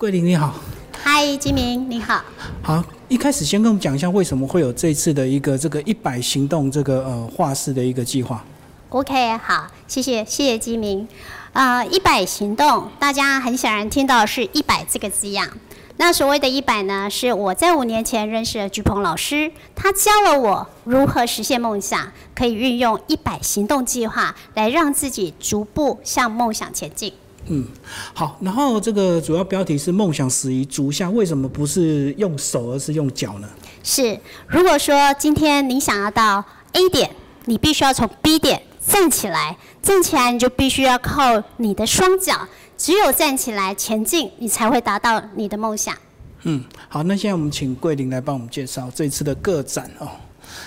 桂林你好，嗨，金明你好。好，一开始先跟我们讲一下为什么会有这次的一个这个一百行动这个呃画室的一个计划。OK，好，谢谢谢谢金明。呃，一百行动，大家很显然听到是一百这个字样。那所谓的一百呢，是我在五年前认识的鞠鹏老师，他教了我如何实现梦想，可以运用一百行动计划来让自己逐步向梦想前进。嗯，好，然后这个主要标题是梦想始于足下，为什么不是用手而是用脚呢？是，如果说今天你想要到 A 点，你必须要从 B 点站起来，站起来你就必须要靠你的双脚，只有站起来前进，你才会达到你的梦想。嗯，好，那现在我们请桂林来帮我们介绍这次的个展哦。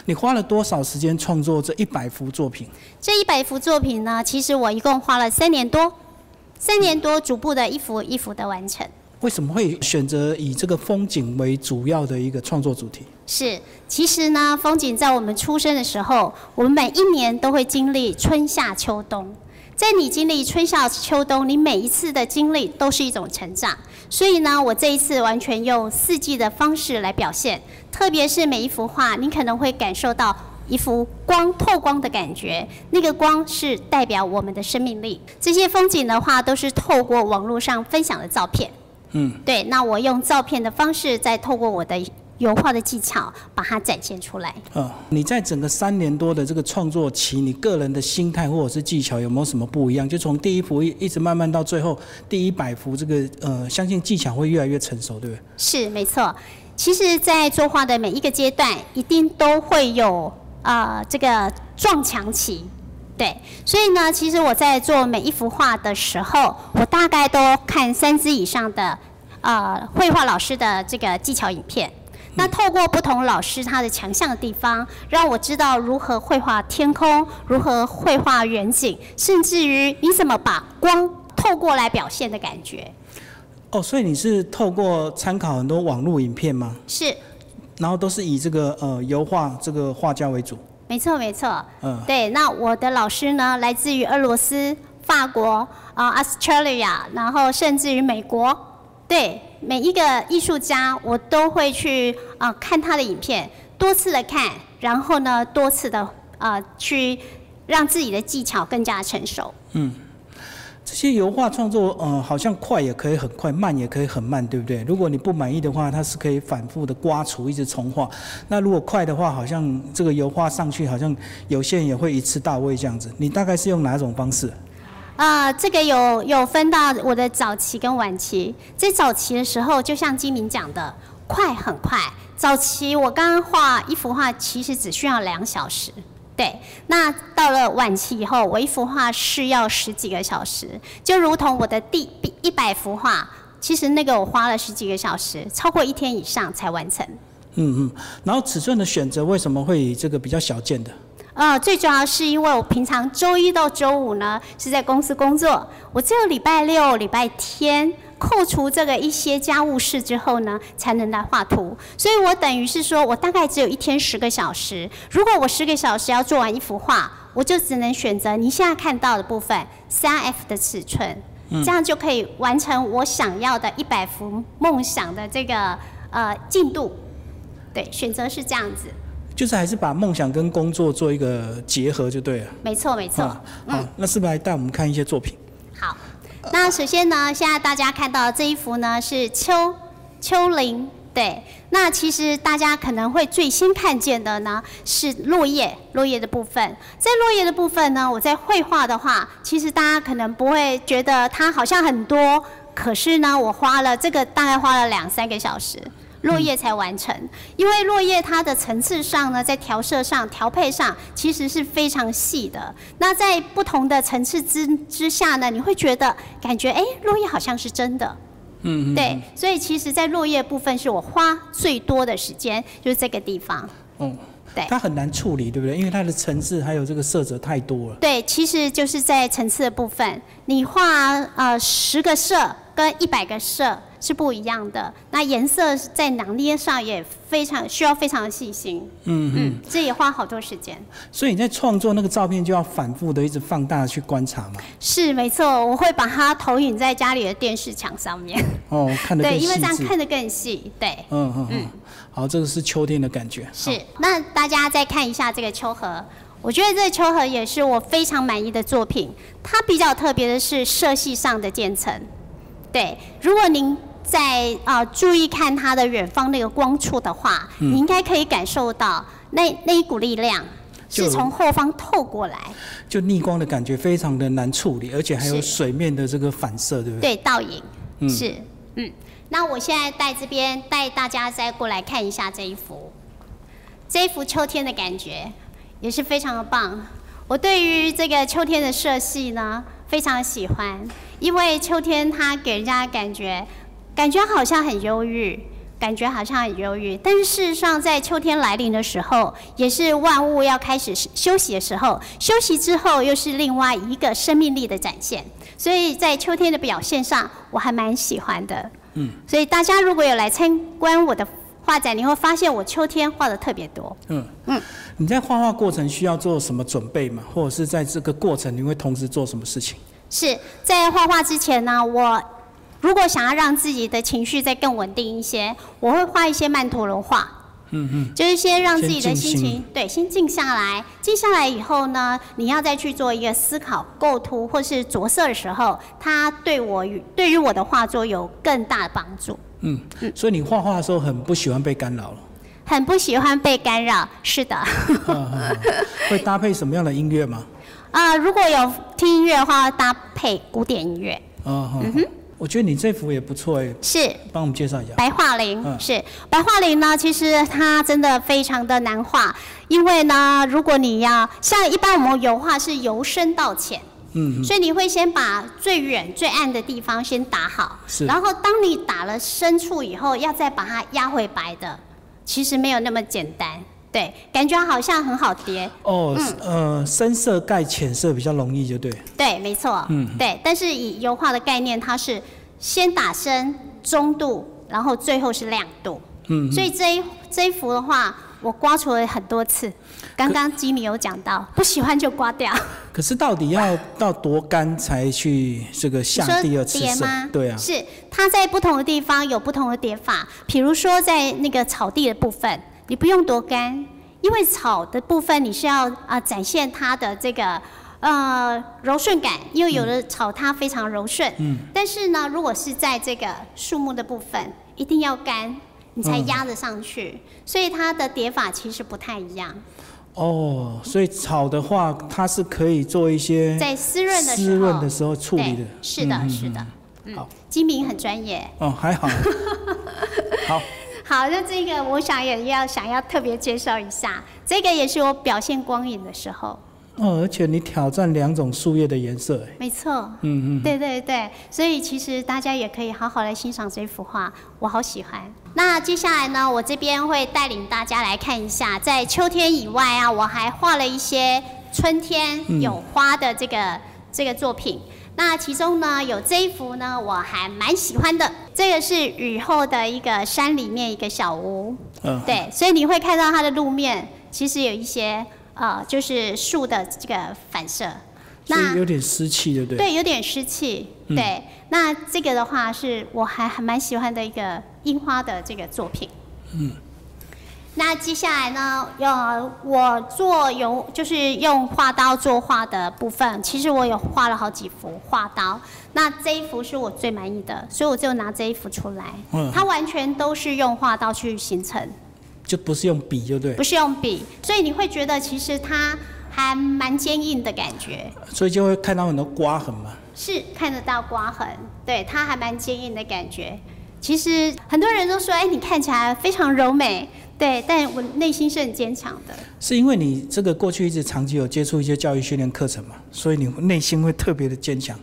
你花了多少时间创作这一百幅作品？这一百幅作品呢，其实我一共花了三年多，三年多逐步的一幅一幅的完成。为什么会选择以这个风景为主要的一个创作主题？是，其实呢，风景在我们出生的时候，我们每一年都会经历春夏秋冬。在你经历春夏秋冬，你每一次的经历都是一种成长。所以呢，我这一次完全用四季的方式来表现，特别是每一幅画，你可能会感受到一幅光透光的感觉，那个光是代表我们的生命力。这些风景的话，都是透过网络上分享的照片。嗯，对，那我用照片的方式，再透过我的油画的技巧，把它展现出来。呃，你在整个三年多的这个创作期，你个人的心态或者是技巧有没有什么不一样？就从第一幅一一直慢慢到最后第一百幅，这个呃，相信技巧会越来越成熟，对不对？是，没错。其实，在作画的每一个阶段，一定都会有呃这个撞墙期。对，所以呢，其实我在做每一幅画的时候，我大概都看三支以上的呃绘画老师的这个技巧影片。那透过不同老师他的强项的地方，让我知道如何绘画天空，如何绘画远景，甚至于你怎么把光透过来表现的感觉。哦，所以你是透过参考很多网络影片吗？是，然后都是以这个呃油画这个画家为主。没错，没错。嗯，对，那我的老师呢，来自于俄罗斯、法国啊、Australia，然后甚至于美国。对，每一个艺术家，我都会去啊、看他的影片，多次的看，然后呢，多次的啊、去让自己的技巧更加成熟。这些油画创作呃好像快也可以很快，慢也可以很慢，对不对？如果你不满意的话，它是可以反复的刮除，一直重画。那如果快的话，好像这个油画上去，好像有些人也会一次到位这样子。你大概是用哪种方式？啊、这个有有分到我的早期跟晚期。在早期的时候，就像金明讲的，快很快。早期我刚刚画一幅画，其实只需要两小时。对，那到了晚期以后，我一幅画是要十几个小时，就如同我的第一百幅画，其实那个我花了十几个小时，超过一天以上才完成。嗯嗯。然后尺寸的选择为什么会以这个比较小件的？呃，最主要是因为我平常周一到周五呢是在公司工作，我只有礼拜六、礼拜天扣除这个一些家务事之后呢，才能来画图。所以我等于是说我大概只有一天十个小时。如果我十个小时要做完一幅画，我就只能选择你现在看到的部分三 F 的尺寸，这样就可以完成我想要的一百幅梦想的这个呃进度。对，选择是这样子，就是还是把梦想跟工作做一个结合就对了。没错没错。啊，好，那是不是来带我们看一些作品？好，那首先呢，现在大家看到这一幅呢是丘丘陵，对。那其实大家可能会最先看见的呢是落叶，落叶的部分。在落叶的部分呢，我在绘画的话，其实大家可能不会觉得它好像很多，可是呢，我花了这个大概花了两三个小时。落叶才完成，因为落叶它的层次上呢，在调色上、调配上其实是非常细的。那在不同的层次之之下呢，你会觉得感觉哎，落叶好像是真的。嗯嗯。对，所以其实，在落叶部分是我花最多的时间，就是这个地方。嗯，对它很难处理，对不对？因为它的层次还有这个色泽太多了。对，其实就是在层次的部分，你画呃十个色跟一百个色，是不一样的。那颜色在拿捏上也非常需要非常的细心。嗯嗯，这也花好多时间。所以你在创作那个照片就要反复的一直放大去观察嘛。是没错，我会把它投影在家里的电视墙上面。哦，看得更对，因为这样。看得更细。对。嗯嗯嗯。好，这个是秋天的感觉。是，那大家再看一下这个秋荷，我觉得这个秋荷也是我非常满意的作品。它比较特别的是色系上的渐层。对，如果您在啊、呃注意看它的远方那个光处的话，你应该可以感受到那那一股力量是从后方透过来，就逆光的感觉非常的难处理，而且还有水面的这个反射，对不对？对，倒影，是，嗯。那我现在带这边带大家再过来看一下这一幅，这一幅秋天的感觉也是非常的棒。我对于这个秋天的色系呢非常喜欢，因为秋天它给人家的感觉，感觉好像很忧郁，感觉好像很忧郁，但是事实上在秋天来临的时候，也是万物要开始休息的时候，休息之后又是另外一个生命力的展现。所以在秋天的表现上，我还蛮喜欢的。嗯，所以大家如果有来参观我的画展，你会发现我秋天画的特别多。嗯嗯。你在画画过程需要做什么准备吗？或者是在这个过程你会同时做什么事情？是在画画之前呢，我如果想要让自己的情绪再更稳定一些，我会画一些曼陀罗画。嗯嗯。就是先让自己的心心情对，先静下来。静下来以后呢，你要再去做一个思考、构图或是着色的时候，它对我与对于我的画作有更大的帮助。嗯，所以你画画的时候很不喜欢被干扰了。很不喜欢被干扰，是的。会搭配什么样的音乐吗？啊、如果有听音乐的话，搭配古典音乐嗯嗯。我觉得你这幅也不错哎，是帮我们介绍一下。白桦林，嗯是白桦林呢，其实它真的非常的难画，因为呢，如果你要像一般我们油画是由深到浅。嗯，所以你会先把最远、最暗的地方先打好，是然后当你打了深处以后，要再把它压回白的，其实没有那么简单。对，感觉好像很好叠，哦，呃，深色盖浅色比较容易，就对。对，没错，嗯对。但是以油画的概念，它是先打深、中度，然后最后是亮度。嗯，所以这一这一幅的话，我刮除了很多次。刚刚吉米有讲到，不喜欢就刮掉。可是到底要到多干才去这个下第二次色叠吗？？对啊，是它在不同的地方有不同的叠法。比如说在那个草地的部分，你不用多干，因为草的部分你是要啊、展现它的这个呃柔顺感，因为有的草它非常柔顺。嗯。但是呢，如果是在这个树木的部分，一定要干。你才嗯压得上去，所以它的叠法其实不太一样。哦，所以草的话，它是可以做一些在湿润的湿润的时候处理的。是的，嗯嗯是的。嗯好，金明很专业。哦，还好。好，好，那这个我想也要想要特别介绍一下，这个也是我表现光影的时候，哦，而且你挑战两种树叶的颜色，哎，没错，嗯嗯，对对对，所以其实大家也可以好好来欣赏这幅画，我好喜欢。那接下来呢，我这边会带领大家来看一下，在秋天以外啊，我还画了一些春天有花的这个、这个作品。那其中呢，有这一幅呢，我还蛮喜欢的。这个是雨后的一个山里面一个小屋，嗯，对，所以你会看到它的路面其实有一些呃，就是树的这个反射。那有点湿气，对不对？对，有点湿气。对，那这个的话是我还还蛮喜欢的一个樱花的这个作品。嗯。那接下来呢，呃，我做有就是用画刀做画的部分，其实我有画了好几幅画刀。那这一幅是我最满意的，所以我就拿这一幅出来。嗯它完全都是用画刀去形成，就不是用笔，就对不。是用笔，所以你会觉得其实它还蛮坚硬的感觉。所以就会看到很多刮痕嘛。是看得到刮痕，对，它还蛮坚硬的感觉。其实很多人都说，哎，你看起来非常柔美，对，但我内心是很坚强的。是因为你这个过去一直长期有接触一些教育训练课程嘛，所以你内心会特别的坚强。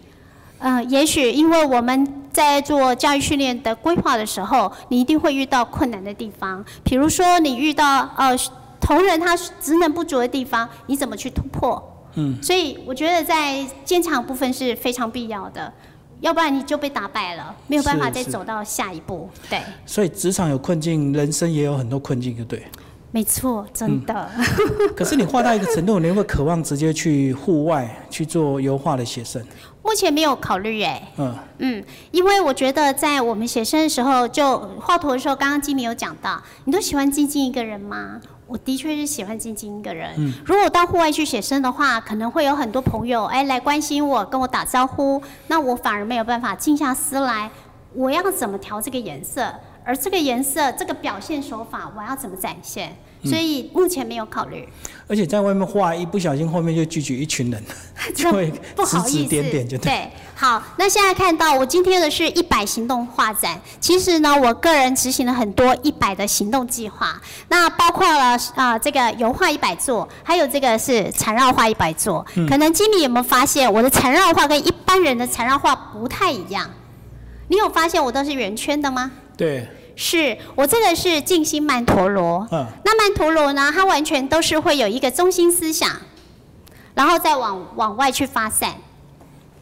呃，也许因为我们在做教育训练的规划的时候，你一定会遇到困难的地方，比如说你遇到呃同仁他职能不足的地方，你怎么去突破？嗯，所以我觉得在坚强部分是非常必要的。要不然你就被打败了，没有办法再走到下一步。对，所以职场有困境，人生也有很多困境，就对。没错，真的。可是你画到一个程度，你会渴望直接去户外去做油画的写生，目前没有考虑哎，嗯，嗯，因为我觉得在我们写生的时候，就画图的时候，刚刚吉米有讲到，你都喜欢静静一个人吗？我的确是喜欢静静一个人。如果我到户外去写生的话，可能会有很多朋友哎来关心我，跟我打招呼，那我反而没有办法静下思来，我要怎么调这个颜色，而这个颜色这个表现手法，我要怎么展现？所以目前没有考虑。而且在外面画，一不小心后面就聚集一群人，就会不好指指意思，点点就对。对，好，那现在看到我今天的是一百行动画展，其实呢，我个人执行了很多一百的行动计划，那包括了啊、呃这个油画一百座，还有这个是缠绕画一百座。嗯可能经理有没有发现，我的缠绕画跟一般人的缠绕画不太一样？你有发现我都是圆圈的吗？对，是我这个是静心曼陀罗，嗯，那曼陀罗呢，它完全都是会有一个中心思想，然后再往往外去发散。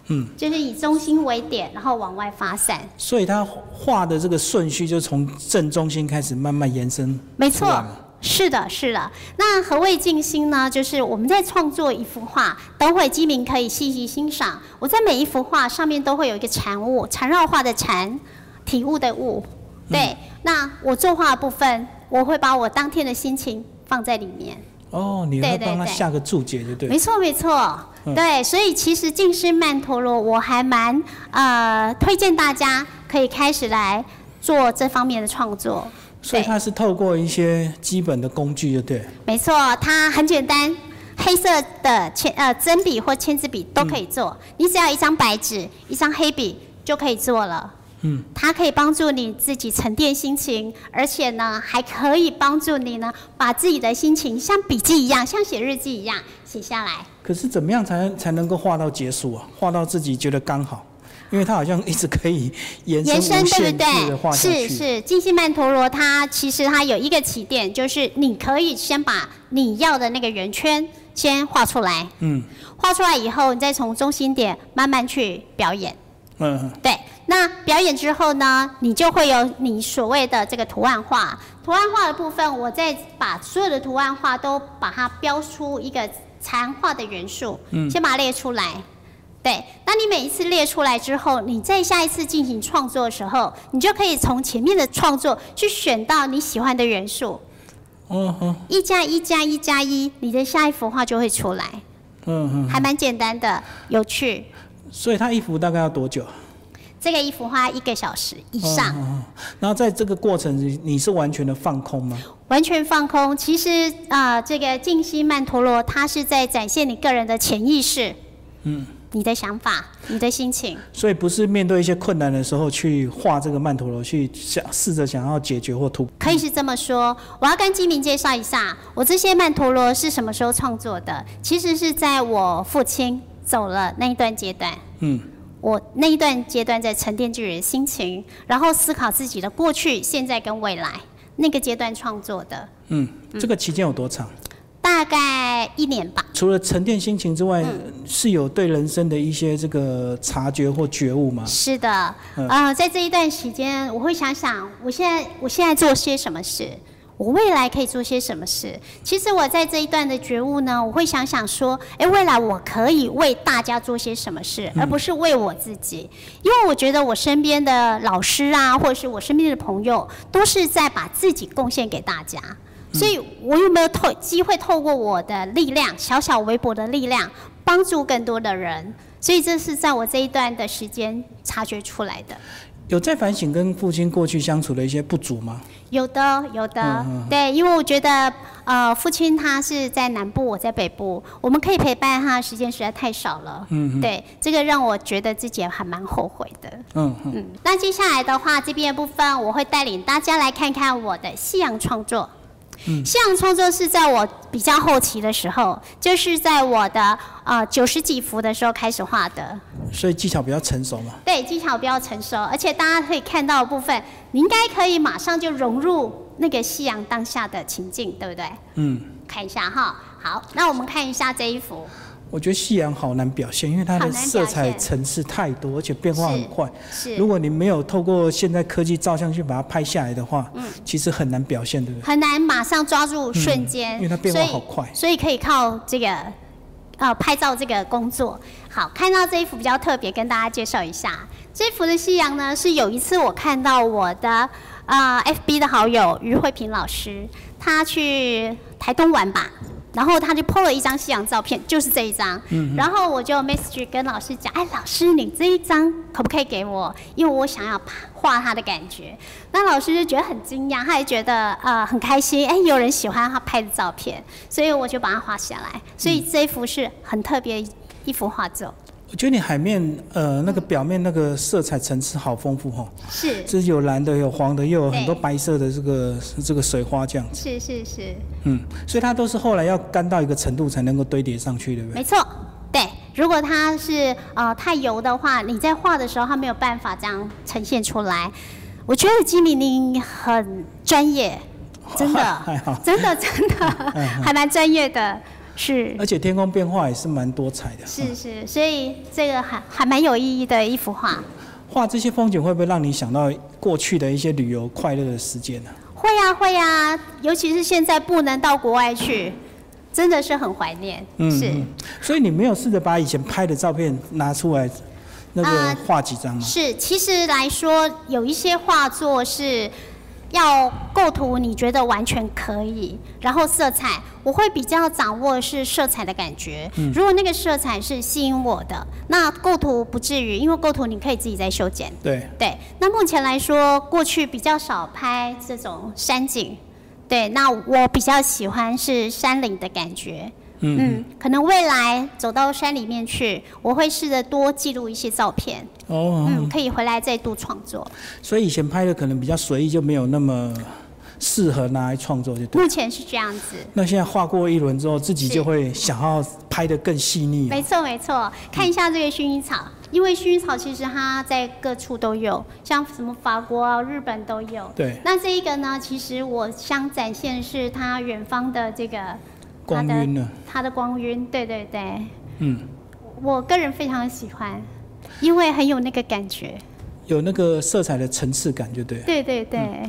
嗯，就是以中心为点，然后往外发散。所以它画的这个顺序就从正中心开始慢慢延伸。没错是的，是的。那何谓静心呢？就是我们在创作一幅画，等会基民可以细细欣赏。我在每一幅画上面都会有一个禅物，缠绕画的禅，体悟的悟。对，那我作画的部分，我会把我当天的心情放在里面。哦，你会帮他下个注解，就对。没错，没错，嗯对，所以其实静心曼陀罗，我还蛮呃推荐大家可以开始来做这方面的创作。所以它是透过一些基本的工具，就对。没错，它很简单，黑色的铅呃针笔或签字笔都可以做，你只要一张白纸、一张黑笔就可以做了。嗯，它可以帮助你自己沉淀心情，而且呢，还可以帮助你呢，把自己的心情像笔记一样，像写日记一样写下来。可是怎么样才才能够画到结束啊？画到自己觉得刚好，因为它好像一直可以延伸延伸对不对？是是，静心曼陀罗它其实它有一个起点，就是你可以先把你要的那个圆圈先画出来，嗯画出来以后，你再从中心点慢慢去表演。嗯对，那表演之后呢，你就会有你所谓的这个图案化。图案化的部分，我再把所有的图案化都把它标出一个残画的元素，嗯先把它列出来。对，那你每一次列出来之后，你在下一次进行创作的时候，你就可以从前面的创作去选到你喜欢的元素，嗯哼一加一加一加一，你的下一幅画就会出来，嗯嗯。还蛮简单的，有趣。所以它一幅大概要多久？这个一幅花一个小时以上。然后在这个过程，你你是完全的放空吗？完全放空。其实啊、呃这个静心曼陀罗，它是在展现你个人的潜意识，嗯，你的想法、你的心情。所以不是面对一些困难的时候去画这个曼陀罗，去想试着想要解决或突破。可以是这么说，我要跟基民介绍一下，我这些曼陀罗是什么时候创作的？其实是在我父亲走了那一段阶段，嗯我那一段阶段在沉淀自己的心情，然后思考自己的过去、现在跟未来，那个阶段创作的，嗯，这个期间有多长？大概一年吧。除了沉淀心情之外，嗯是有对人生的一些这个察觉或觉悟吗？是的，嗯呃，在这一段时间，我会想想，我现在我现在做些什么事，我未来可以做些什么事。其实我在这一段的觉悟呢，我会想想说，诶，未来我可以为大家做些什么事，而不是为我自己。因为我觉得我身边的老师啊，或者是我身边的朋友，都是在把自己贡献给大家。所以，我有没有透机会透过我的力量，小小微薄的力量，帮助更多的人？所以，这是在我这一段的时间察觉出来的。有在反省跟父亲过去相处的一些不足吗？有的，有的，对，因为我觉得，呃，父亲他是在南部，我在北部，我们可以陪伴他的时间实在太少了。嗯对，这个让我觉得自己还蛮后悔的。嗯嗯，嗯，那接下来的话，这边的部分我会带领大家来看看我的西洋创作。嗯西洋创作是在我比较后期的时候，就是在我的呃九十几幅的时候开始画的。所以技巧比较成熟嘛。对，技巧比较成熟，而且大家可以看到的部分，你应该可以马上就融入那个夕阳当下的情境，对不对？嗯，看一下哈。好，那我们看一下这一幅。我觉得夕阳好难表现，因为它的色彩现层次太多，而且变化很快。是如果你没有透过现在科技照相去把它拍下来的话，嗯其实很难表现，对不对？很难马上抓住瞬间，嗯因为它变化好快所以可以靠这个呃拍照这个工作。好，看到这一幅比较特别，跟大家介绍一下。这幅的夕阳呢，是有一次我看到我的呃 FB 的好友于慧萍老师，他去台东玩吧。然后他就 PO 了一张夕阳照片，就是这一张。嗯然后我就 message 跟老师讲，哎，老师，你这一张可不可以给我？因为我想要画他的感觉。那老师就觉得很惊讶，他也觉得呃很开心，哎，有人喜欢他拍的照片，所以我就把它画下来。所以这一幅是很特别一幅画作，我觉得你海面呃那个表面那个色彩层次好丰富哈，是。这有蓝的，有黄的，又有很多白色的这个这个水花这样。子，是是是，嗯，所以它都是后来要干到一个程度才能够堆叠上去，对不对？没错。对，如果它是呃太油的话，你在画的时候它没有办法这样呈现出来。我觉得金玲玲很专业，真的，真的真的。还蛮专业的，是而且天空变化也是蛮多彩的。是是，所以这个还还蛮有意义的一幅画。画这些风景会不会让你想到过去的一些旅游快乐的时间呢、会呀、会呀、尤其是现在不能到国外去，真的是很怀念。嗯是、嗯，所以你没有试着把以前拍的照片拿出来，那个啊画几张吗？是，其实来说，有一些画作是要构图，你觉得完全可以，然后色彩，我会比较掌握是色彩的感觉。如果那个色彩是吸引我的，那构图不至于，因为构图你可以自己再修剪。对，对，那目前来说，过去比较少拍这种山景，对，那我比较喜欢是山林的感觉。嗯嗯，可能未来走到山里面去，我会试着多记录一些照片，哦，嗯，可以回来再度创作。所以以前拍的可能比较随意，就没有那么适合拿来创作，就对。目前是这样子，那现在画过一轮之后，自己就会想要拍的更细腻、没错没错。看一下这个薰衣草，因为薰衣草其实它在各处都有，像什么法国啊、日本都有。对，那这一个呢，其实我想展现是它远方的这个光晕呢，它的光晕，对对对，嗯，我个人非常喜欢，因为很有那个感觉。有那个色彩的层次感，就对了。对对对、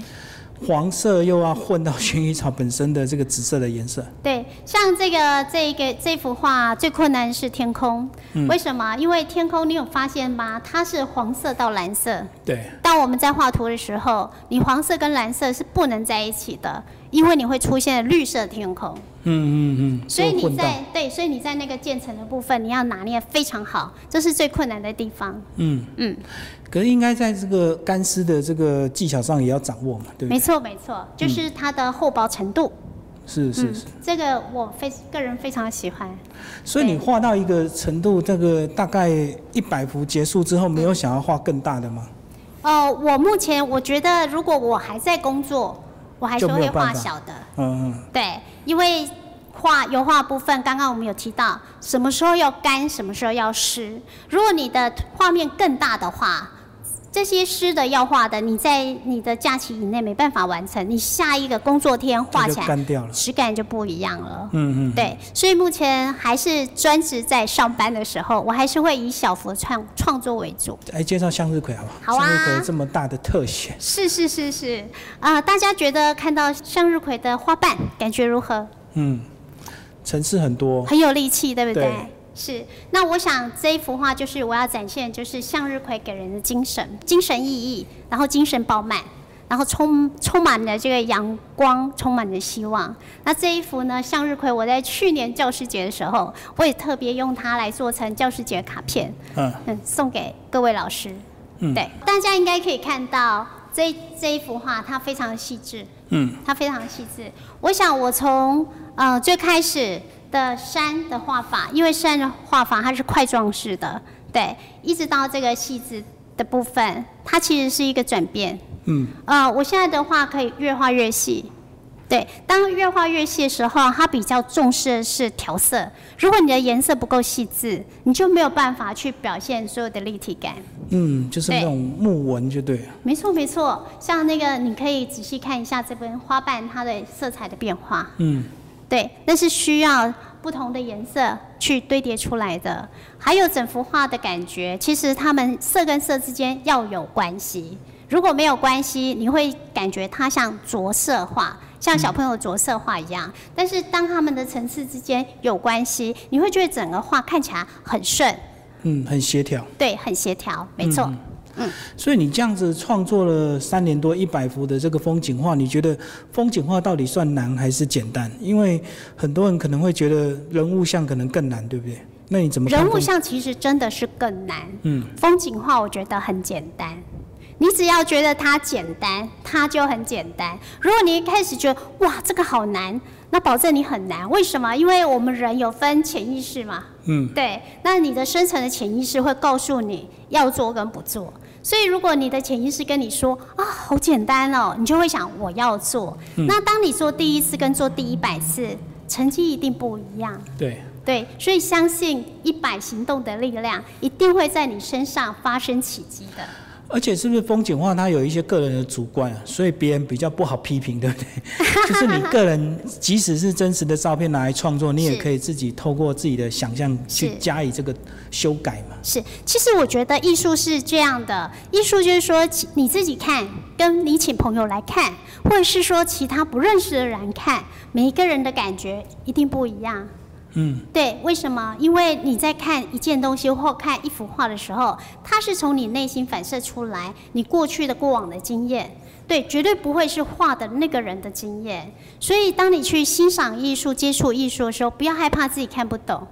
黄色又要混到薰衣草本身的这个紫色的颜色，对，像这个这一个这幅画最困难是天空，嗯为什么？因为天空你有发现吗？它是黄色到蓝色。对，当我们在画图的时候，你黄色跟蓝色是不能在一起的，因为你会出现绿色天空。嗯嗯嗯，所以你在对，所以你在那个渐层的部分，你要拿捏非常好，这是最困难的地方。嗯，嗯，可是应该在这个干湿的这个技巧上也要掌握嘛，对不对？没错没错，就是它的厚薄程度。嗯是是是，，这个我非个人非常喜欢。所以你画到一个程度，这个大概一百幅结束之后，没有想要画更大的吗？哦，我目前我觉得，如果我还在工作，我还是会画小的。嗯嗯，对，因为画油画部分，刚刚我们有提到，什么时候要干，什么时候要湿。如果你的画面更大的话，这些湿的要画的，你在你的假期以内没办法完成，你下一个工作天画起来干掉了。质感就不一样了。嗯嗯，对，所以目前还是专职在上班的时候，我还是会以小幅创创作为主。来介绍向日葵好不好？好啊向日葵这么大的特写，是是是是，啊、大家觉得看到向日葵的花瓣感觉如何？嗯，层次很多，很有力气，对不对？对是。那我想这一幅画就是我要展现，就是向日葵给人的精神、精神意义，然后精神饱满，然后充充满了这个阳光，充满了希望。那这一幅呢，向日葵，我在去年教师节的时候，我也特别用它来做成教师节卡片，嗯嗯，送给各位老师。嗯，对，大家应该可以看到这这一幅画，它非常细致。嗯，它非常细致。我想我从呃最开始的山的画法，因为山的画法它是块状式的，对，一直到这个细致的部分，它其实是一个转变。嗯，呃，我现在的话可以越画越细。对，当越画越细的时候，它比较重视的是调色。如果你的颜色不够细致，你就没有办法去表现所有的立体感。嗯，就是那种木纹就对了。没错没错，像那个你可以仔细看一下这边花瓣它的色彩的变化。嗯，对，那是需要不同的颜色去堆叠出来的，还有整幅画的感觉，其实它们色跟色之间要有关系。如果没有关系，你会感觉它像着色画，像小朋友着色画一样。但是当它们的层次之间有关系，你会觉得整个画看起来很顺，嗯，很协调。对，很协调，没错。嗯，所以你这样子创作了三年多一百幅的这个风景画，你觉得风景画到底算难还是简单？因为很多人可能会觉得人物像可能更难，对不对？那你怎么？人物像其实真的是更难。嗯，风景画我觉得很简单，你只要觉得它简单，它就很简单。如果你一开始觉得哇这个好难，那保证你很难。为什么？因为我们人有分潜意识嘛。嗯，对。那你的深层的潜意识会告诉你要做跟不做。所以，如果你的潜意识跟你说啊，好简单哦，你就会想我要做。那当你做第一次跟做第一百次，成绩一定不一样。对对，所以相信一百行动的力量，一定会在你身上发生奇迹的。而且是不是风景画它有一些个人的主观啊，所以别人比较不好批评，对不对？就是你个人，即使是真实的照片拿来创作，你也可以自己透过自己的想象去加以这个修改嘛。是，其实我觉得艺术是这样的，艺术就是说你自己看，跟你请朋友来看，或者是说其他不认识的人看，每一个人的感觉一定不一样。嗯，对，为什么？因为你在看一件东西或看一幅画的时候，它是从你内心反射出来，你过去的过往的经验，对，绝对不会是画的那个人的经验。所以，当你去欣赏艺术、接触艺术的时候，不要害怕自己看不懂，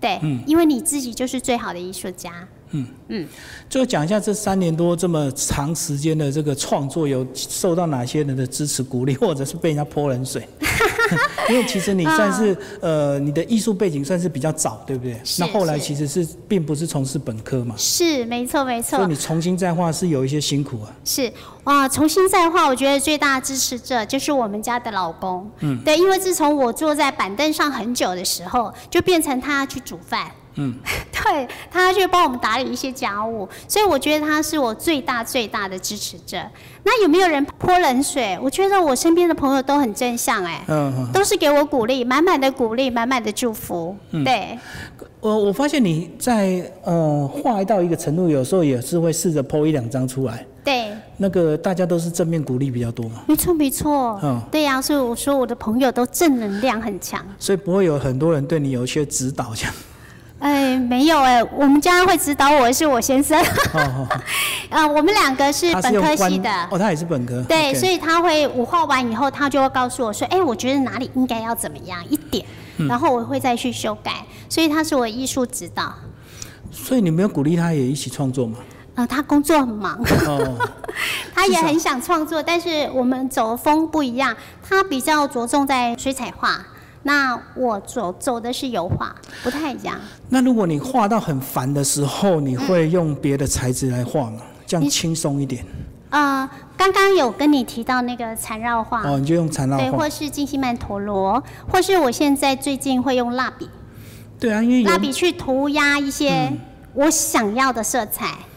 对，因为你自己就是最好的艺术家。嗯嗯，最后讲一下这三年多这么长时间的这个创作，有受到哪些人的支持鼓励，或者是被人家泼冷水？因为其实你算是呃，你的艺术背景算是比较早，对不对？那后来其实是并不是从事本科嘛。是，没错，没错。所以你重新再画是有一些辛苦啊。是，哇，重新再画，我觉得最大的支持者就是我们家的老公。嗯。对，因为自从我坐在板凳上很久的时候，就变成他去煮饭。嗯，对，他去帮我们打理一些家务，所以我觉得他是我最大最大的支持者。那有没有人泼冷水？我觉得我身边的朋友都很正向，哎，嗯，都是给我鼓励，满满的鼓励，满满的祝福。对，我我发现你在呃画到一个程度，有时候也是会试着泼一两张出来。对，那个大家都是正面鼓励比较多嘛。没错没错，嗯，对呀，所以我说我的朋友都正能量很强。所以不会有很多人对你有一些指导这样。哎，没有哎，我们家会指导我是我先生，啊，我们两个是本科系的，哦，他也是本科，对，所以他会我画完以后，他就会告诉我说，哎，我觉得哪里应该要怎么样一点，然后我会再去修改，所以他是我艺术指导。所以你没有鼓励他也一起创作吗？啊，他工作很忙，他也很想创作，但是我们走的风不一样，他比较着重在水彩画。那我走走的是油画，不太一样。那如果你画到很烦的时候，你会用别的材质来画吗？这样轻松一点。啊，刚刚有跟你提到那个缠绕画。哦，你就用缠绕画。对，或是金星曼陀罗，或是我现在最近会用蜡笔。对啊，因为蜡笔去涂鸦一些我想要的色彩。嗯，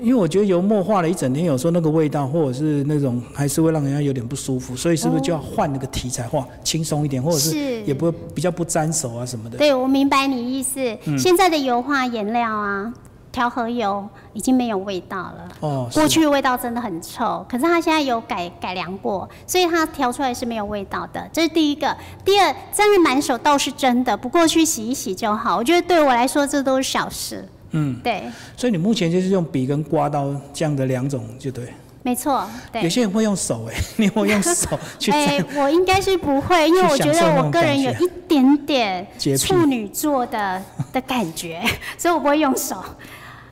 因为我觉得油墨画了一整天，有时候那个味道或者是那种还是会让人家有点不舒服，所以是不是就要换那个题材画，轻松一点，或者是也不会比较不沾手啊什么的？对，我明白你意思。现在的油画颜料啊，调和油已经没有味道了。哦。过去味道真的很臭，可是它现在有改改良过，所以它调出来是没有味道的。这是第一个。第二，沾了满手倒是真的，不过去洗一洗就好。我觉得对我来说，这都是小事。嗯，对，所以你目前就是用笔跟刮刀这样的两种，就对。没错，对。有些人会用手，哎，你会用手去？哎，我应该是不会，因为我觉得我个人有一点点处女座的的感觉，所以我不会用手。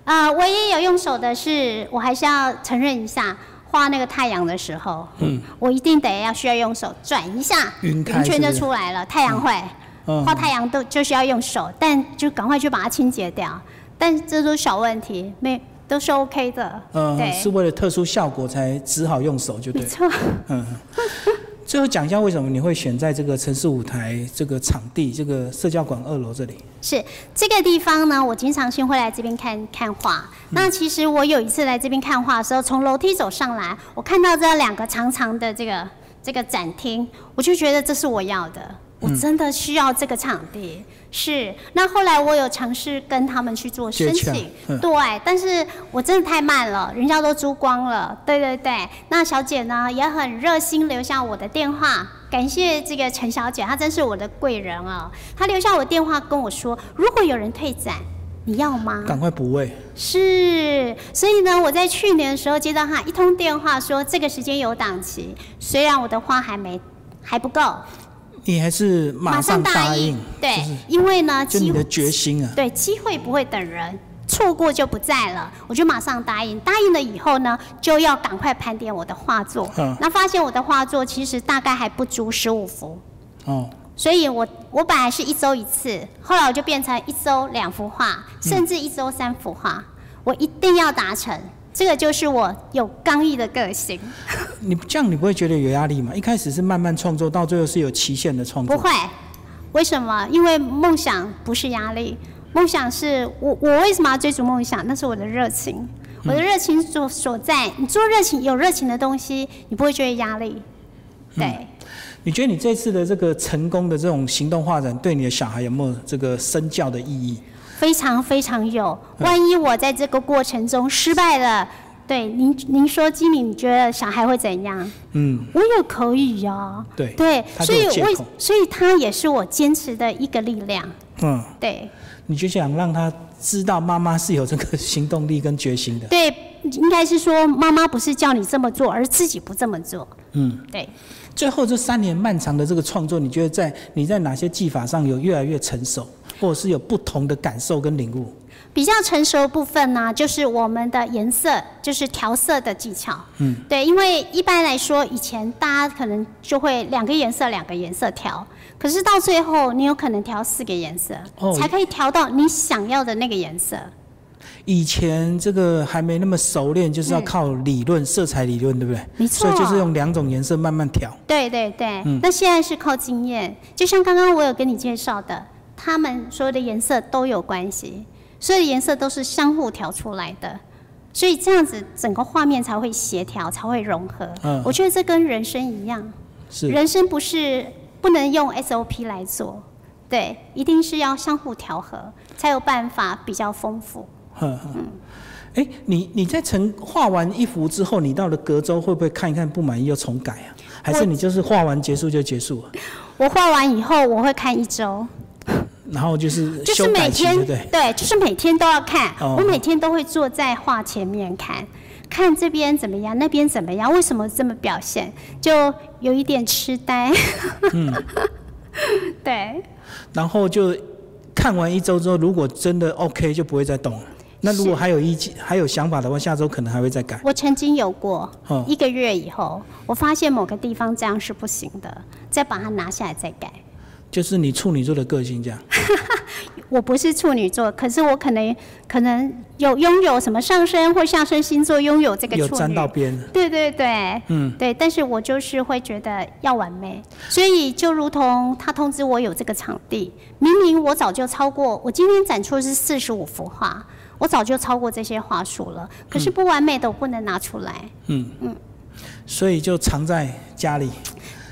啊，唯一有用手的是，我还是要承认一下，画那个太阳的时候，嗯，我一定得要需要用手转一下，云圈就出来了。太阳会画太阳都就是要用手，但就赶快去把它清洁掉。但这都是小问题，没都是 OK 的。嗯，是为了特殊效果才只好用手，就对。没错。嗯。最后讲一下为什么你会选在这个城市舞台这个场地，这个社交馆二楼这里。是这个地方呢，我经常性会来这边看看画。那其实我有一次来这边看画的时候，从楼梯走上来，我看到这两个长长的这个这个展厅，我就觉得这是我要的。我真的需要这个场地。是，那后来我有尝试跟他们去做申请，嗯对，但是我真的太慢了，人家都租光了。对对对，那小姐呢也很热心留下我的电话，感谢这个陈小姐，她真是我的贵人啊。她留下我的电话跟我说，如果有人退展，你要吗？赶快补位。是，所以呢，我在去年的时候接到她一通电话，说这个时间有档期，虽然我的花还没还不够，你还是马上答应，对，就是因为呢，就你的决心啊。对机会不会等人。错过就不在了，我就马上答应。答应了以后呢，就要赶快盘点我的画作。嗯那发现我的画作其实大概还不足十五幅，哦，所以我我本来是一周一次，后来我就变成一周两幅画，甚至一周三幅画，我一定要达成。这个就是我有刚毅的个性，你这样你不会觉得有压力吗？一开始是慢慢创作，到最后是有期限的创作。不会。为什么？因为梦想不是压力，梦想是我我为什么要追逐梦想？那是我的热情，我的热情所所在。你做热情有热情的东西，你不会觉得压力。对。你觉得你这次的这个成功的这种行动画展，对你的小孩有没有这个身教的意义？非常非常有。万一我在这个过程中失败了，对您您说基敏，你觉得小孩会怎样？嗯，我也可以呀、对对，所以我所以他也是我坚持的一个力量。嗯，对你就想让他知道妈妈是有这个行动力跟决心的。对，应该是说妈妈不是叫你这么做，而自己不这么做。嗯，对。最后这三年漫长的这个创作，你觉得在你在哪些技法上有越来越成熟，或者是有不同的感受跟领悟？比较成熟部分呢，就是我们的颜色，就是调色的技巧。嗯，对，因为一般来说，以前大家可能就会两个颜色两个颜色调，可是到最后，你有可能调四个颜色，哦才可以调到你想要的那个颜色。以前这个还没那么熟练，就是要靠理论、色彩理论，对不对？没错所以就是用两种颜色慢慢调。对对对，嗯那现在是靠经验，就像刚刚我有跟你介绍的，他们所有的颜色都有关系，所有的颜色都是相互调出来的，所以这样子整个画面才会协调，才会融合。嗯我觉得这跟人生一样，是，人生不是不能用 SOP 来做，对，一定是要相互调和，才有办法比较丰富。呵呵。哎，你你在成画完一幅之后，你到了隔周会不会看一看不满意又重改啊？还是你就是画完结束就结束了，我画完以后，我会看一周，然后就是就是每天对？就是每天都要看。哦我每天都会坐在画前面看，看这边怎么样，那边怎么样，为什么这么表现，就有一点痴呆。嗯 对，然后就看完一周之后，如果真的 OK，就不会再动了。那如果是还有意见、还有想法的话，下周可能还会再改。我曾经有过哦一个月以后，我发现某个地方这样是不行的，再把它拿下来再改。就是你处女座的个性这样。我不是处女座，可是我可能可能有拥有什么上升或下升星座拥有这个有处女。沾到边，对对对，嗯，对，但是我就是会觉得要完美，所以就如同他通知我有这个场地，明明我早就超过，我今天展出是四十五幅画，我早就超过这些画数了，可是不完美的我不能拿出来，嗯。嗯。所以就藏在家里，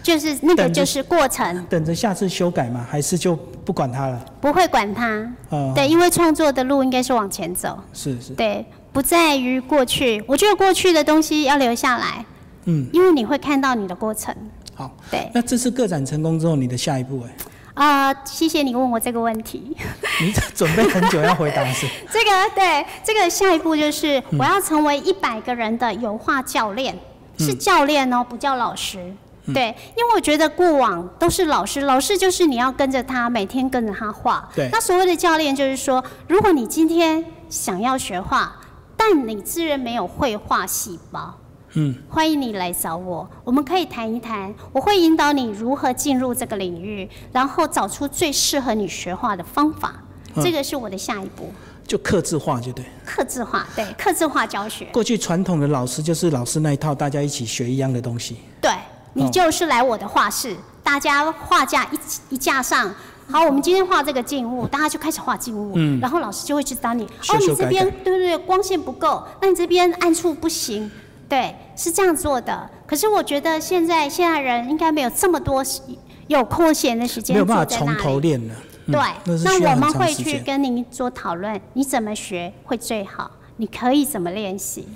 就是那个就是过程，等着下次修改吗，还是就不管它了？不会管它，哦，对，因为创作的路应该是往前走，是是，对，不在于过去，我觉得过去的东西要留下来，嗯，因为你会看到你的过程，好。对，那这次个展成功之后，你的下一步哎，啊、谢谢你问我这个问题。你准备很久要回答是？这个对，这个下一步就是我要成为一百个人的油画教练，是教练哦，不叫老师。对，因为我觉得过往都是老师，老师就是你要跟着他，每天跟着他画。对那所谓的教练就是说，如果你今天想要学画，但你自认没有绘画细胞，嗯，欢迎你来找我，我们可以谈一谈，我会引导你如何进入这个领域，然后找出最适合你学画的方法。嗯这个是我的下一步。就刻字化就对。刻字化，对，刻字化教学，过去传统的老师就是老师那一套，大家一起学一样的东西。对你就是来我的画室，大家画架一起一架上。好，我们今天画这个静物，大家就开始画静物，嗯然后老师就会指导你，修哦，你这边对对对，光线不够，那你这边暗处不行，对，是这样做的。可是我觉得现在现在人应该没有这么多时有空闲的时间没有办法坐在那从头里。练了。嗯对，那我们会。去跟您做讨论，你怎么学会最好？你可以怎么练习？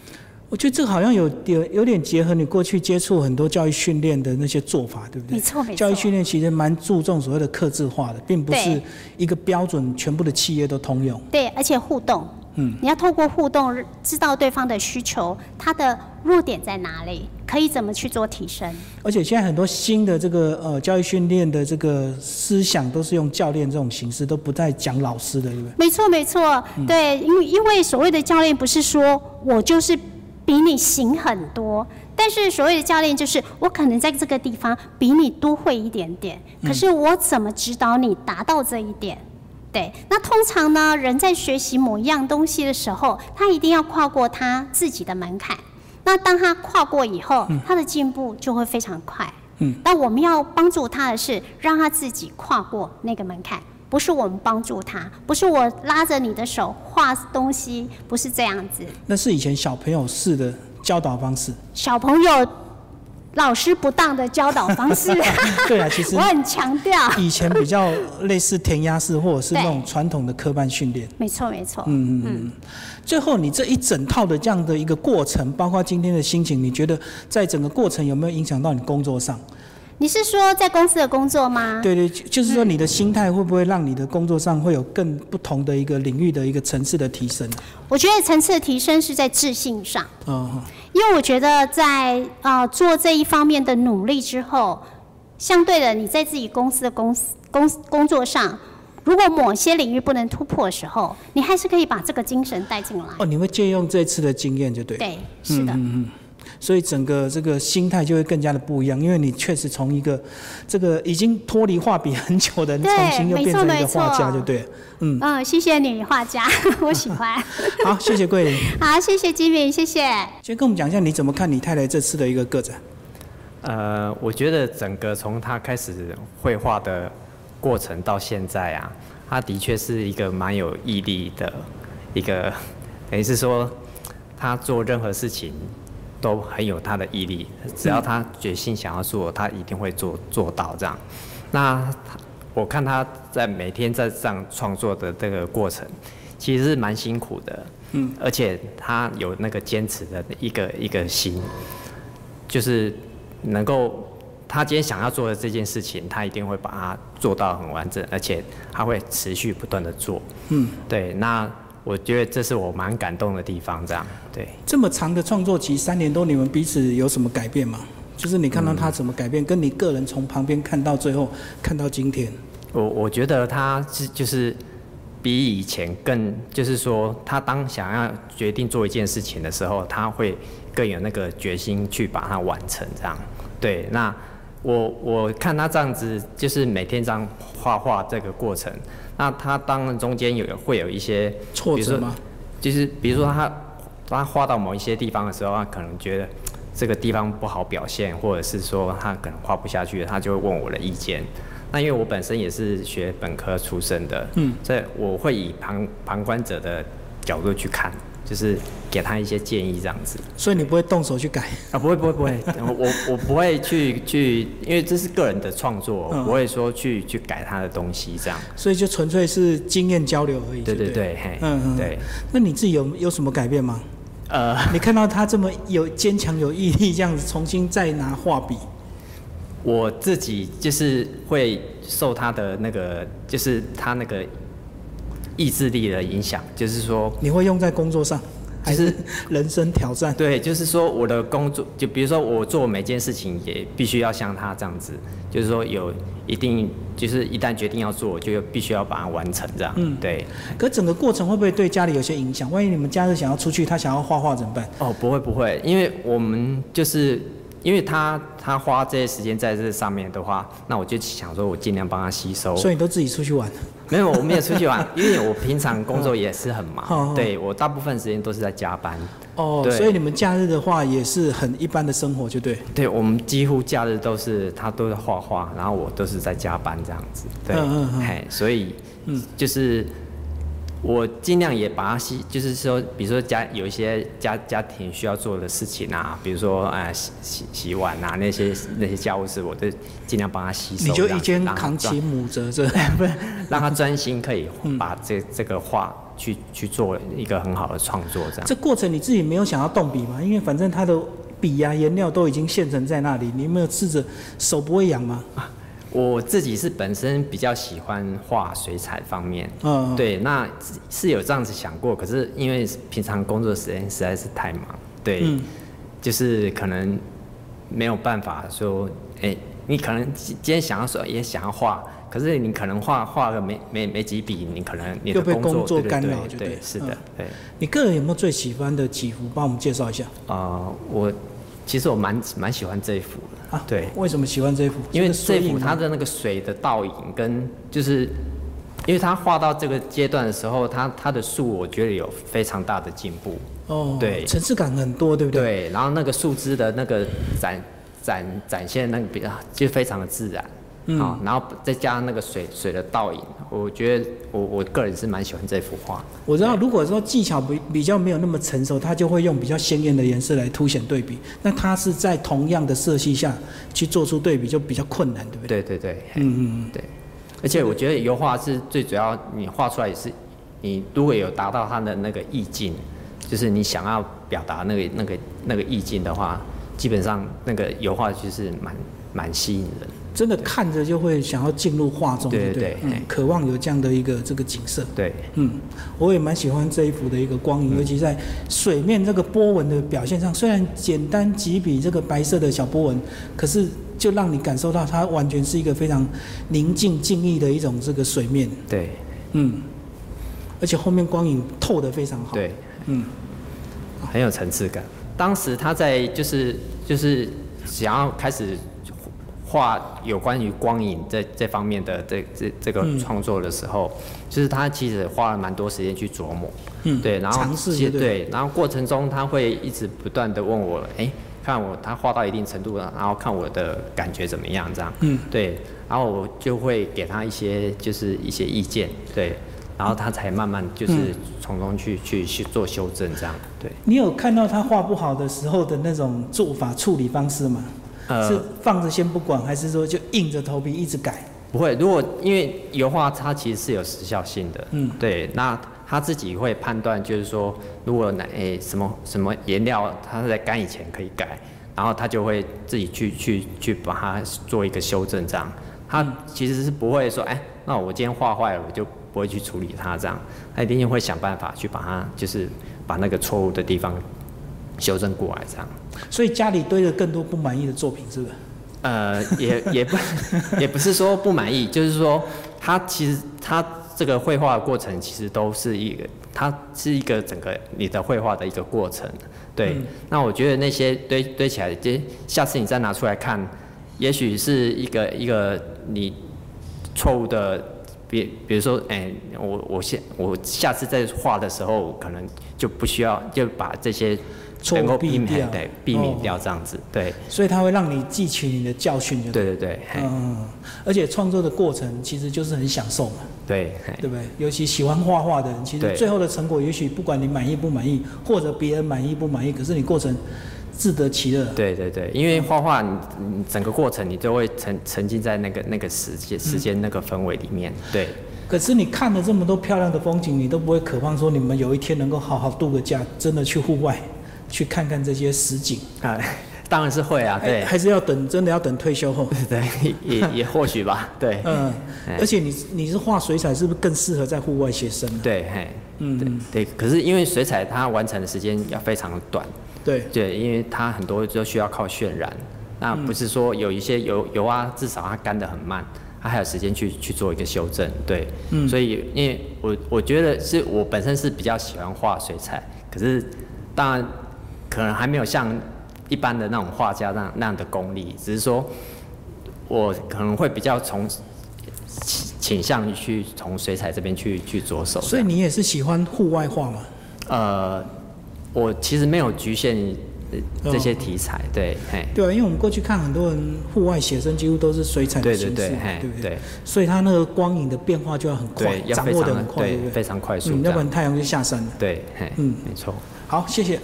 我觉得这个好像有有有点结合你过去接触很多教育训练的那些做法，对不对？没错没错教育训练其实蛮注重所谓的克制化的，并不是一个标准，全部的企业都通用。对，而且互动，嗯，你要透过互动知道对方的需求，他的弱点在哪里，可以怎么去做提升。而且现在很多新的这个呃教育训练的这个思想，都是用教练这种形式，都不再讲老师的，对不对？没错，没错，对，因为因为所谓的教练不是说我就是比你行很多，但是所谓的教练就是我可能在这个地方比你多会一点点，可是我怎么指导你达到这一点？对，那通常呢，人在学习某一样东西的时候，他一定要跨过他自己的门槛。那当他跨过以后，他的进步就会非常快。嗯，那我们要帮助他的是，让他自己跨过那个门槛，不是我们帮助他，不是我拉着你的手画东西，不是这样子。那是以前小朋友式的教导方式。小朋友老师不当的教导方式，对啊，其实我很强调。以前比较类似填鸭式，或者是那种传统的科班训练。没错，没错。嗯嗯嗯。最后，你这一整套的这样的一个过程，包括今天的心情，你觉得在整个过程有没有影响到你工作上？你是说在公司的工作吗？对对，就就是说你的心态会不会让你的工作上会有更不同的一个领域的一个层次的提升？我觉得层次的提升是在自信上。嗯，因为我觉得在呃做这一方面的努力之后，相对的你在自己公司的公司工工作上，如果某些领域不能突破的时候，你还是可以把这个精神带进来。哦，你会借用这次的经验，就对。对，是的，所以整个这个心态就会更加的不一样，因为你确实从一个这个已经脱离画笔很久的重新又变成一没错个画家，就对。嗯，嗯，谢谢你，画家，我喜欢。好，谢谢桂林。好，谢谢吉敏，谢谢。先跟我们讲一下你怎么看你太太这次的一个个展。呃，我觉得整个从他开始绘画的过程到现在啊，他的确是一个蛮有毅力的一个，等于是说他做任何事情都很有他的毅力，只要他决心想要做，他一定会做做到这样。那他我看他在每天在这样创作的这个过程，其实是蛮辛苦的，嗯，而且他有那个坚持的一个一个心，就是能够他今天想要做的这件事情，他一定会把它做到很完整，而且他会持续不断的做。嗯，对，那我觉得这是我蛮感动的地方，这样对。这么长的创作期，三年多，你们彼此有什么改变吗？就是你看到他怎么改变，跟你个人从旁边看到最后看到今天。我我觉得他是就是比以前更，就是说他当想要决定做一件事情的时候，他会更有那个决心去把它完成。这样，对。那我我看他这样子，就是每天这样画画这个过程，那他当然中间有会有一些挫折吗？就是比如说他他画到某一些地方的时候，他可能觉得这个地方不好表现，或者是说他可能画不下去，他就会问我的意见。那因为我本身也是学本科出身的，嗯，所以我会以旁旁观者的角度去看，就是给他一些建议这样子。所以你不会动手去改。啊，不会不会不会，我我我不会去去，因为这是个人的创作，嗯我不会说去去改他的东西这样。所以就纯粹是经验交流而已。就对对对对，嘿，嗯嗯。对，那你自己有有什么改变吗？呃，你看到他这么有坚强、有毅力，这样子重新再拿画笔，我自己就是会受他的那个，就是他那个意志力的影响，就是说，你会用在工作上，还是是 人生挑战？对，就是说我的工作，就比如说我做每件事情也必须要像他这样子，就是说有一定，就是一旦决定要做，就必须要把它完成这样。嗯对。可整个过程会不会对家里有些影响？万一你们家是想要出去，他想要画画怎么办？哦，不会不会，因为我们就是因为他他花这些时间在这上面的话，那我就想说我尽量帮他吸收。所以你都自己出去玩？没有，我没有出去玩，因为我平常工作也是很哦忙，对我大部分时间都是在加班。哦，所以你们假日的话也是很一般的生活，就对。对我们几乎假日都是他都在画画，然后我都是在加班这样子。对，嗯嗯嗯嘿，所以嗯，就是我尽量也把它吸，就是说，比如说家有一些家家庭需要做的事情啊，比如说哎洗洗洗碗啊那些那些家务事，我都尽量帮他吸收。你就一肩让他专扛起母责这，让他专心可以嗯把这这个画去去做一个很好的创作，这样。这过程你自己没有想要动笔吗？因为反正他的笔呀、颜料都已经现成在那里，你有没有试着手不会痒吗？我自己是本身比较喜欢画水彩方面，嗯，对，那是是有这样子想过，可是因为平常工作时间实在是太忙，对，嗯就是可能没有办法说，哎、你可能今今天想要说也想要画，可是你可能画画个没没没几笔，你可能你的又被工作干扰对是的嗯，对，你个人有没有最喜欢的几幅？帮我们介绍一下呃，我其实我蛮蛮喜欢这一幅的，啊。对，为什么喜欢这幅？因为这幅它的那个水的倒影跟就是，因为它画到这个阶段的时候，它它的树我觉得有非常大的进步，哦，对层次感很多，对不对？对，然后那个树枝的那个展展展现那个比较就非常的自然，嗯啊，然后再加上那个水水的倒影，我觉得我我个人是蛮喜欢这幅画，我知道，如果说技巧比比较没有那么成熟，他就会用比较鲜艳的颜色来凸显对比。那他是在同样的色系下去做出对比，就比较困难，对不对？对对对，嗯嗯嗯。对，而且我觉得油画是最主要，你画出来也是，你如果有达到它的那个意境，就是你想要表达那个那个那个意境的话，基本上那个油画就是蛮蛮吸引人。真的看着就会想要进入画中，对不对嗯，渴望有这样的一个这个景色。对，嗯，我也蛮喜欢这一幅的一个光影，尤其在水面这个波纹的表现上，虽然简单几笔这个白色的小波纹，可是就让你感受到它完全是一个非常宁静静谧的一种这个水面。对，嗯，而且后面光影透的非常好。对，嗯，很有层次感。当时他在就是就是想要开始画有关于光影这这方面的这这这个嗯创作的时候，就是他其实花了蛮多时间去琢磨。嗯对，然后尝试其实对然后过程中他会一直不断的问我，哎，看我他画到一定程度了，然后看我的感觉怎么样这样。嗯，对，然后我就会给他一些就是一些意见，对，然后他才慢慢就是嗯从中去去去做修正这样。对，你有看到他画不好的时候的那种做法处理方式吗？呃是放着先不管，还是说就硬着头皮一直改？不会，如果因为油画它其实是有时效性的，嗯对，那他自己会判断，就是说，如果哪诶、什么什么颜料，它是在干以前可以改，然后他就会自己去去去把它做一个修正，这样，他其实是不会说，哎、那我今天画坏了，我就不会去处理它这样，他一定会想办法去把它，就是把那个错误的地方修正过来这样。所以家里堆了更多不满意的作品，是不是？呃，也也不 也不是说不满意，就是说他其实他这个绘画的过程其实都是一个，它是一个整个你的绘画的一个过程。对，嗯那我觉得那些堆堆起来，这下次你再拿出来看，也许是一个一个你错误的，比比如说，哎、我我下我下次再画的时候，可能就不需要就把这些能够避免对避免哦。掉这样子，对。所以它会让你汲取你的教训，就对对对，嘿。嗯，而且创作的过程其实就是很享受嘛，对，对不对？尤其喜欢画画的人，其实最后的成果，也许不管你满意不满意，或者别人满意不满意，可是你过程自得其乐。对对对，因为画画，你你整个过程你都会沉沉浸在那个那个时间时间那个氛围里面，对。可是你看了这么多漂亮的风景，你都不会渴望说你们有一天能够好好度个假，真的去户外去看看这些实景。啊，当然是会啊，对。还还是要等，真的要等退休后。对，也也 或许吧，对。嗯，哎。而且你你是画水彩，是不是更适合在户外写生呢？对，嘿，嗯，嗯。对，可是因为水彩它完成的时间要非常的短，对，对，因为它很多就需要靠渲染，那不是说有一些油油啊，至少它干得很慢，它还有时间去去做一个修正，对，嗯。所以因为我我觉得是我本身是比较喜欢画水彩，可是当然可能还没有像一般的那种画家那样那样的功力，只是说我可能会比较从倾倾向于去从水彩这边去去着手，所以你也是喜欢户外画吗？呃，我其实没有局限呃这些题材，对，嘿，对啊，因为我们过去看很多人户外写生几乎都是水彩的对形式嘛，对对，对不对？对所以它那个光影的变化就要很快，，要掌握的很快，非常快速嗯，要不然太阳就下山了。对，嘿，嗯没错。好，谢谢。